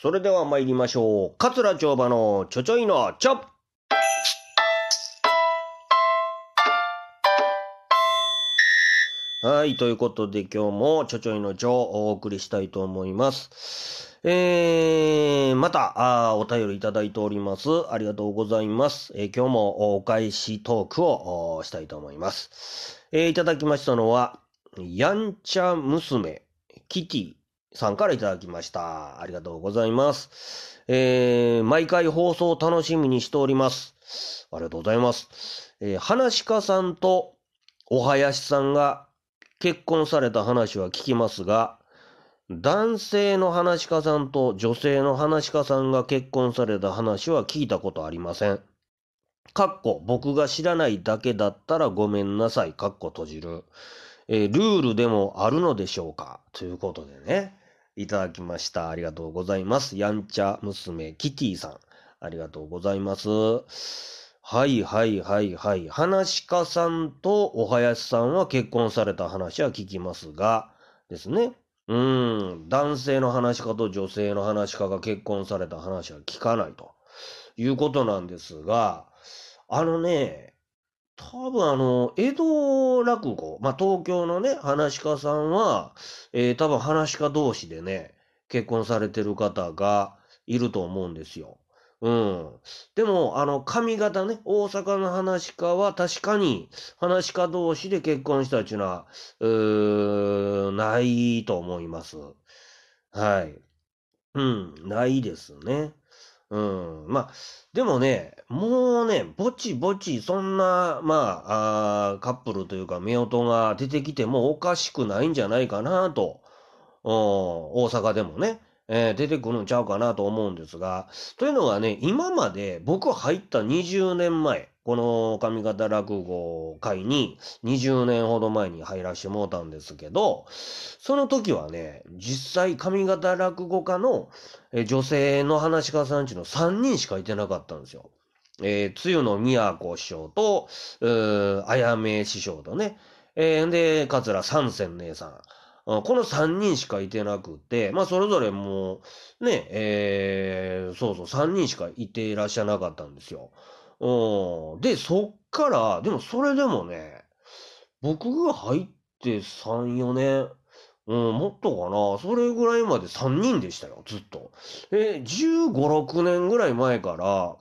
それでは参りましょう。桂町場のちょちょいのちょはい、ということで今日もちょちょいのちょをお送りしたいと思います。えー、またあお便りいただいております。ありがとうございます。えー今日もお返しトークをおしたいと思います。えーいただきましたのは、やんちゃ娘、キティさんからいただきました。ありがとうございます。えー毎回放送楽しみにしております。ありがとうございます。えー、話し家さんとお囃子さんが結婚された話は聞きますが、男性の話し家さんと女性の話し家さんが結婚された話は聞いたことありません。かっこ僕が知らないだけだったらごめんなさい。かっこ閉じる。えールールでもあるのでしょうか？ということでね、いただきました。ありがとうございます。やんちゃ娘キティさん。ありがとうございます。はいはいはいはい。話し家さんとお囃子さんは結婚された話は聞きますが、ですね。うん、男性の話し家と女性の話し家が結婚された話は聞かないということなんですが、あのね、多分あの、江戸落語、まあ東京のね、話し家さんは、えー多分話し家同士でね、結婚されてる方がいると思うんですよ。うん。でも、あの、上方ね、大阪の話し家は確かに話し家同士で結婚したっていうのは、うー、ないと思います。はい。うん、ないですね。うん。まあ、でもね、もうね、ぼちぼち、そんな、まあ、あカップルというか、夫婦が出てきてもおかしくないんじゃないかなと、うん。大阪でもね、えー出てくるんちゃうかなと思うんですが、というのはね、今まで僕入った20年前、この上方落語会に20年ほど前に入らしてもうたんですけど、その時はね、実際上方落語家の女性の話し家さんちの3人しかいてなかったんですよ。えー、つゆの宮子師匠と、あやめ師匠とね、えーで、桂三仙姉さん。この3人しかいてなくて、まあ、それぞれもう、ね、えーそうそう、3人しかいていらっしゃなかったんですよ。うんで、そっから、でもそれでもね、僕が入って3、4年、うん、もっとかな。それぐらいまで3人でしたよ、ずっと。え、15、6年ぐらい前から、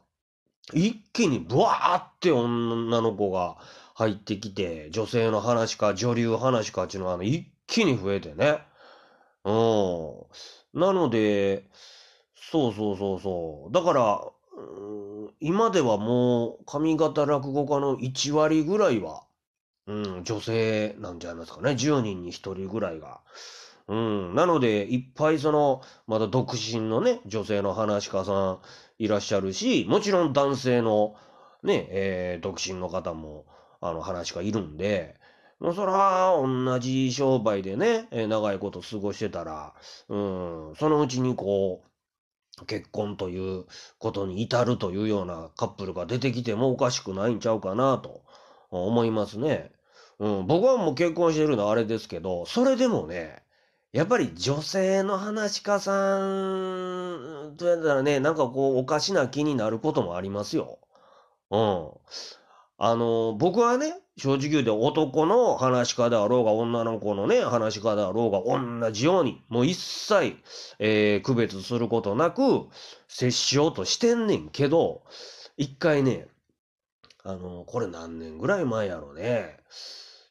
一気にブワーって女の子が入ってきて、女性の話か女流話かっていうのが、ね、一気に増えてね。うん。なので、そうそうそうそう。だから、今ではもう上方落語家の1割ぐらいは、うん、女性なんじゃないですかね。10人に1人ぐらいが。うん。なので、いっぱいその、まだ独身のね、女性の話家さんいらっしゃるし、もちろん男性のね、えー独身の方も、あの、話家いるんで、もうそら、同じ商売でね、えー長いこと過ごしてたら、うん、そのうちにこう、結婚ということに至るというようなカップルが出てきてもおかしくないんちゃうかなと思いますね。うん、僕はもう結婚してるのはあれですけど、それでもね、やっぱり女性の話し家さんとやったらね、なんかこうおかしな気になることもありますよ。うん。あの、僕はね、正直言うて男の話し家であろうが女の子のね、話し家であろうが同じように、もう一切、えー区別することなく接しようとしてんねんけど、一回ね、あの、これ何年ぐらい前やろね。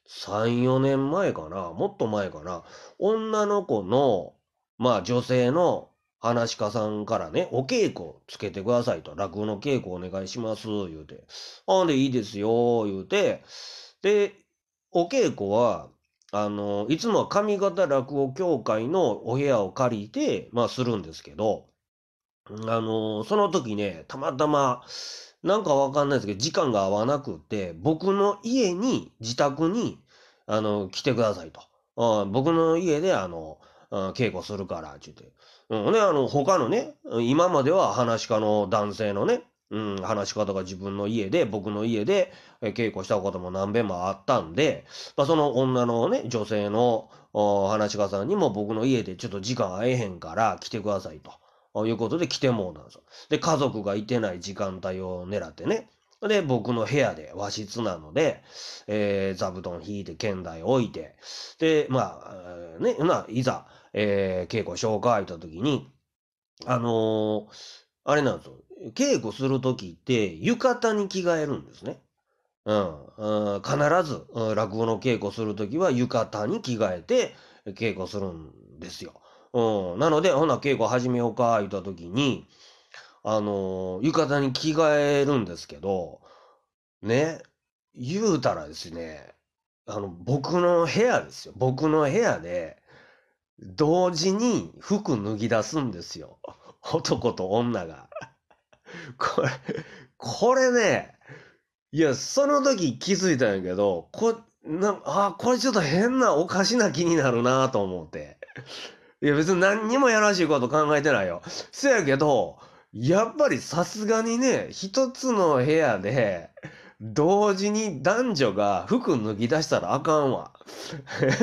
3、4年前かな。もっと前かな。女の子の、まあ女性の話し家さんからね、お稽古つけてくださいと。落語の稽古お願いします、言うて。あんでいいですよ、言うて。で、お稽古は、あの、いつもは上方落語協会のお部屋を借りて、まあするんですけど、あの、その時ね、たまたま、なんかわかんないですけど、時間が合わなくて、僕の家に、自宅に、あの、来てくださいと。あ僕の家で、あの、稽古するから、って言って。うん、ね、あの、他のね、今までは話し家の男性のね、うん、話し方が自分の家で、僕の家で、稽古したことも何遍もあったんで、まあ、その女のね、女性の話し家さんにも僕の家でちょっと時間合えへんから来てくださいと。いうことで来てもうたんですよ。で、家族がいてない時間帯を狙ってね。で、僕の部屋で和室なので、えー、座布団引いて、剣台置いて、で、まあ、ね、いざ、えー、稽古しようか、言った時に、あのー、あれなんですよ。稽古する時って、浴衣に着替えるんですね。うん。必ず、落語の稽古する時は浴衣に着替えて稽古するんですよ。うん。なので、ほな、稽古始めようか、言った時に、あの、浴衣に着替えるんですけど、ね、言うたらですね、あの、僕の部屋ですよ。僕の部屋で、同時に服脱ぎ出すんですよ。男と女が。これ、これね、いや、その時気づいたんやけど、こ、な、あ、これちょっと変な、おかしな気になるなと思って。いや、別に何にもやらしいこと考えてないよ。せやけど、やっぱりさすがにね、一つの部屋で、同時に男女が服脱ぎ出したらあかんわ。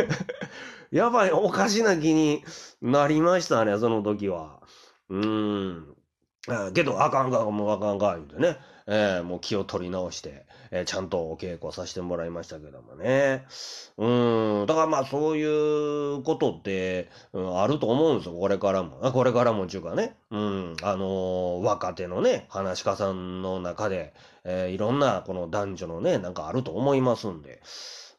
やばい、おかしな気になりましたね、その時は。うーん。けど、あかんか、もうあかんか、言うてね。えー、もう気を取り直して、えー、ちゃんとお稽古させてもらいましたけどもね。うん、だからまあそういうことって、うん、あると思うんですよ、これからも。これからもっていうかね。うん、あのー、若手のね、話し家さんの中で、えー、いろんなこの男女のね、なんかあると思いますんで。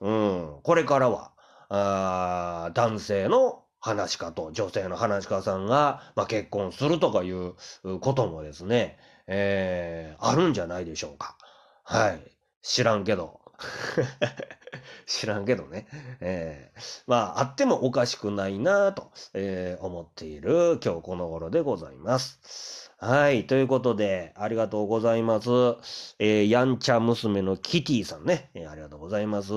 うん、これからは、あ男性の話し家と女性の話し家さんが、まあ、結婚するとかいうこともですね、えー、あるんじゃないでしょうか。はい。知らんけど。知らんけどね。えー、まあ、あってもおかしくないなと、えー、思っている今日この頃でございます。はい。ということで、ありがとうございます。えー、やんちゃ娘のキティさんね、えー、ありがとうございます。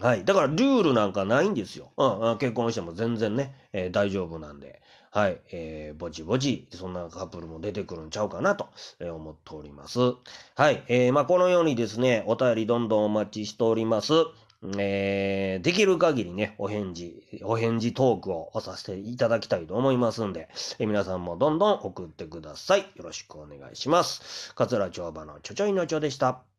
はい。だから、ルールなんかないんですよ。うん、うん、結婚しても全然ね、えー、大丈夫なんで。はい、えー、ぼちぼち、そんなカップルも出てくるんちゃうかなと、え、思っております。はい、えー、まあ、このようにですね、お便りどんどんお待ちしております。えー、できる限りね、お返事、お返事トークをさせていただきたいと思いますんで、え、皆さんもどんどん送ってください。よろしくお願いします。桂町場のちょちょいのちょでした。